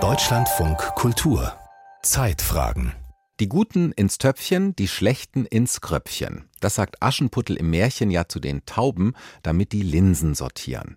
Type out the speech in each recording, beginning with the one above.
Deutschlandfunk Kultur Zeitfragen die Guten ins Töpfchen, die Schlechten ins Kröpfchen. Das sagt Aschenputtel im Märchen ja zu den Tauben, damit die Linsen sortieren.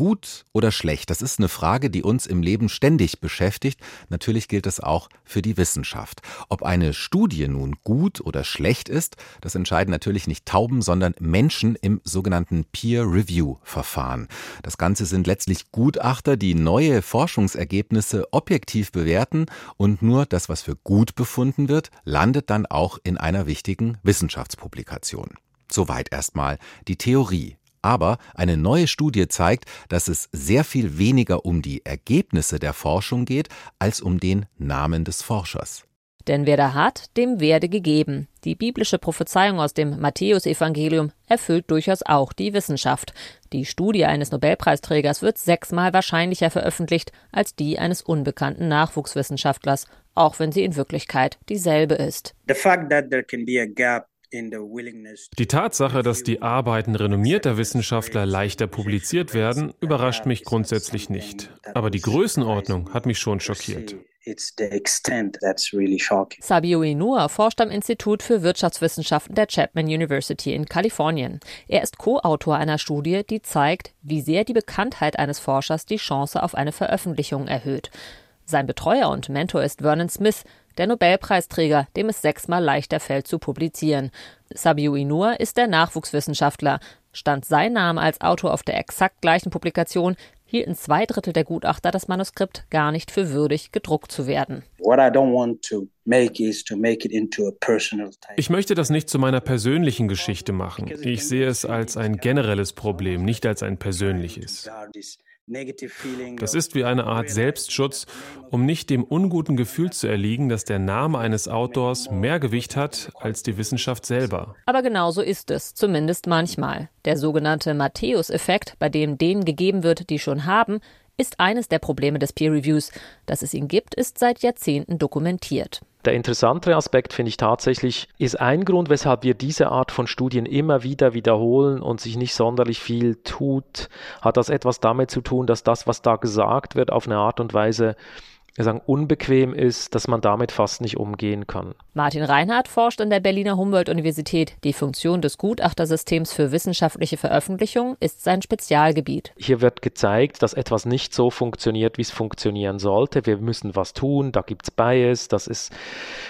Gut oder schlecht, das ist eine Frage, die uns im Leben ständig beschäftigt. Natürlich gilt es auch für die Wissenschaft. Ob eine Studie nun gut oder schlecht ist, das entscheiden natürlich nicht Tauben, sondern Menschen im sogenannten Peer-Review-Verfahren. Das Ganze sind letztlich Gutachter, die neue Forschungsergebnisse objektiv bewerten und nur das, was für gut befunden wird, landet dann auch in einer wichtigen Wissenschaftspublikation. Soweit erstmal die Theorie. Aber eine neue Studie zeigt, dass es sehr viel weniger um die Ergebnisse der Forschung geht, als um den Namen des Forschers. Denn wer da hat, dem werde gegeben. Die biblische Prophezeiung aus dem Matthäusevangelium erfüllt durchaus auch die Wissenschaft. Die Studie eines Nobelpreisträgers wird sechsmal wahrscheinlicher veröffentlicht als die eines unbekannten Nachwuchswissenschaftlers, auch wenn sie in Wirklichkeit dieselbe ist. The fact that there can be a gap die Tatsache, dass die Arbeiten renommierter Wissenschaftler leichter publiziert werden, überrascht mich grundsätzlich nicht. Aber die Größenordnung hat mich schon schockiert. Sabio Inua forscht am Institut für Wirtschaftswissenschaften der Chapman University in Kalifornien. Er ist Co-Autor einer Studie, die zeigt, wie sehr die Bekanntheit eines Forschers die Chance auf eine Veröffentlichung erhöht. Sein Betreuer und Mentor ist Vernon Smith, der Nobelpreisträger, dem es sechsmal leichter fällt zu publizieren. Sabiu Inur ist der Nachwuchswissenschaftler. Stand sein Name als Autor auf der exakt gleichen Publikation, hielten zwei Drittel der Gutachter das Manuskript gar nicht für würdig, gedruckt zu werden. Ich möchte das nicht zu meiner persönlichen Geschichte machen. Ich sehe es als ein generelles Problem, nicht als ein persönliches. Das ist wie eine Art Selbstschutz, um nicht dem unguten Gefühl zu erliegen, dass der Name eines Autors mehr Gewicht hat als die Wissenschaft selber. Aber genauso ist es, zumindest manchmal. Der sogenannte Matthäus-Effekt, bei dem denen gegeben wird, die schon haben, ist eines der Probleme des Peer Reviews. Dass es ihn gibt, ist seit Jahrzehnten dokumentiert. Der interessantere Aspekt finde ich tatsächlich, ist ein Grund, weshalb wir diese Art von Studien immer wieder wiederholen und sich nicht sonderlich viel tut, hat das etwas damit zu tun, dass das, was da gesagt wird, auf eine Art und Weise sagen, unbequem ist, dass man damit fast nicht umgehen kann. Martin Reinhardt forscht an der Berliner Humboldt-Universität. Die Funktion des Gutachtersystems für wissenschaftliche Veröffentlichung ist sein Spezialgebiet. Hier wird gezeigt, dass etwas nicht so funktioniert, wie es funktionieren sollte. Wir müssen was tun, da gibt es Bias, das ist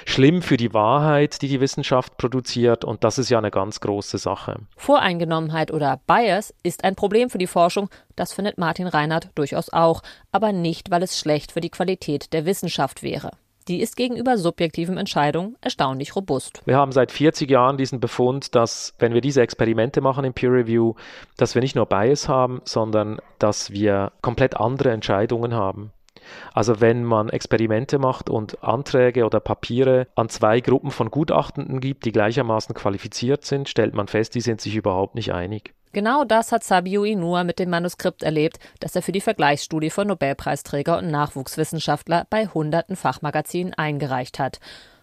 schlimm für die Wahrheit, die die Wissenschaft produziert und das ist ja eine ganz große Sache. Voreingenommenheit oder Bias ist ein Problem für die Forschung, das findet Martin Reinhardt durchaus auch, aber nicht, weil es schlecht für die Qualität der Wissenschaft wäre. Die ist gegenüber subjektiven Entscheidungen erstaunlich robust. Wir haben seit 40 Jahren diesen Befund, dass wenn wir diese Experimente machen im Peer Review, dass wir nicht nur Bias haben, sondern dass wir komplett andere Entscheidungen haben. Also wenn man Experimente macht und Anträge oder Papiere an zwei Gruppen von Gutachtenden gibt, die gleichermaßen qualifiziert sind, stellt man fest, die sind sich überhaupt nicht einig. Genau das hat Sabiu Inua mit dem Manuskript erlebt, das er für die Vergleichsstudie von Nobelpreisträger und Nachwuchswissenschaftler bei hunderten Fachmagazinen eingereicht hat.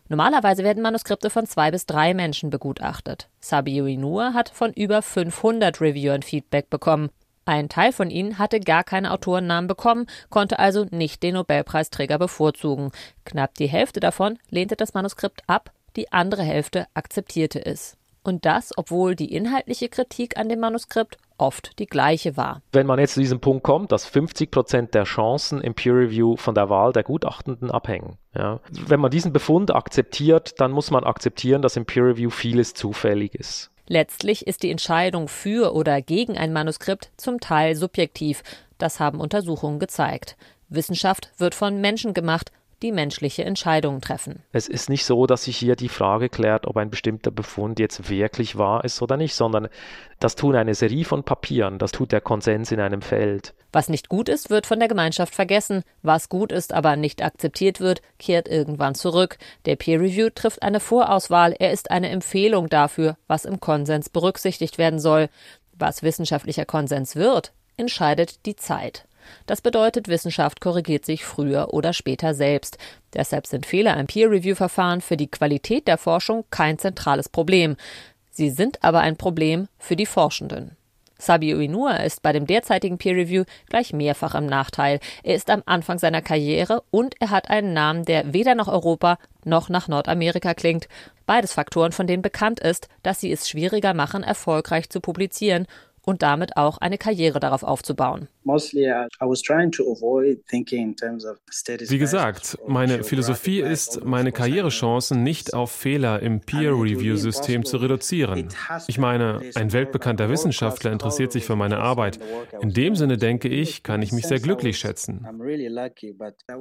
Normalerweise werden Manuskripte von zwei bis drei Menschen begutachtet. Sabiu Inua hat von über 500 Reviewern Feedback bekommen. Ein Teil von ihnen hatte gar keine Autorennamen bekommen, konnte also nicht den Nobelpreisträger bevorzugen. Knapp die Hälfte davon lehnte das Manuskript ab, die andere Hälfte akzeptierte es. Und das, obwohl die inhaltliche Kritik an dem Manuskript oft die gleiche war. Wenn man jetzt zu diesem Punkt kommt, dass 50 Prozent der Chancen im Peer Review von der Wahl der Gutachtenden abhängen. Ja. Wenn man diesen Befund akzeptiert, dann muss man akzeptieren, dass im Peer Review vieles zufällig ist. Letztlich ist die Entscheidung für oder gegen ein Manuskript zum Teil subjektiv. Das haben Untersuchungen gezeigt. Wissenschaft wird von Menschen gemacht die menschliche Entscheidungen treffen. Es ist nicht so, dass sich hier die Frage klärt, ob ein bestimmter Befund jetzt wirklich wahr ist oder nicht, sondern das tun eine Serie von Papieren, das tut der Konsens in einem Feld. Was nicht gut ist, wird von der Gemeinschaft vergessen. Was gut ist, aber nicht akzeptiert wird, kehrt irgendwann zurück. Der Peer Review trifft eine Vorauswahl, er ist eine Empfehlung dafür, was im Konsens berücksichtigt werden soll. Was wissenschaftlicher Konsens wird, entscheidet die Zeit. Das bedeutet, Wissenschaft korrigiert sich früher oder später selbst. Deshalb sind Fehler im Peer-Review-Verfahren für die Qualität der Forschung kein zentrales Problem. Sie sind aber ein Problem für die Forschenden. Sabio Inua ist bei dem derzeitigen Peer Review gleich mehrfach im Nachteil. Er ist am Anfang seiner Karriere und er hat einen Namen, der weder nach Europa noch nach Nordamerika klingt. Beides Faktoren, von denen bekannt ist, dass sie es schwieriger machen, erfolgreich zu publizieren und damit auch eine Karriere darauf aufzubauen. Uh, Wie gesagt, meine Philosophie ist, meine Karrierechancen nicht auf Fehler im Peer-Review-System zu reduzieren. Ich meine, ein weltbekannter Wissenschaftler interessiert sich für meine Arbeit. In dem Sinne denke ich, kann ich mich sehr glücklich schätzen.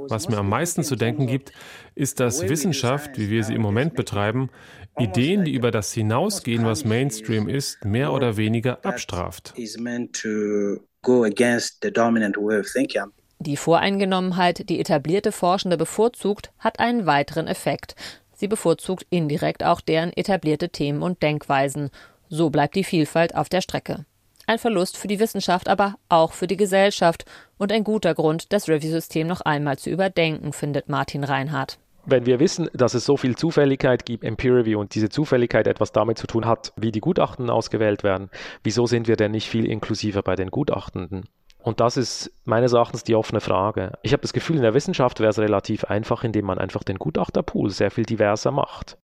Was mir am meisten zu denken gibt, ist, dass Wissenschaft, wie wir sie im Moment betreiben, Ideen, die über das hinausgehen, was Mainstream ist, mehr oder weniger abstraft. Die Voreingenommenheit, die etablierte Forschende bevorzugt, hat einen weiteren Effekt. Sie bevorzugt indirekt auch deren etablierte Themen und Denkweisen. So bleibt die Vielfalt auf der Strecke. Ein Verlust für die Wissenschaft, aber auch für die Gesellschaft und ein guter Grund, das Review-System noch einmal zu überdenken, findet Martin Reinhardt wenn wir wissen, dass es so viel Zufälligkeit gibt im Peer Review und diese Zufälligkeit etwas damit zu tun hat, wie die Gutachten ausgewählt werden, wieso sind wir denn nicht viel inklusiver bei den Gutachtenden? Und das ist meines Erachtens die offene Frage. Ich habe das Gefühl, in der Wissenschaft wäre es relativ einfach, indem man einfach den Gutachterpool sehr viel diverser macht.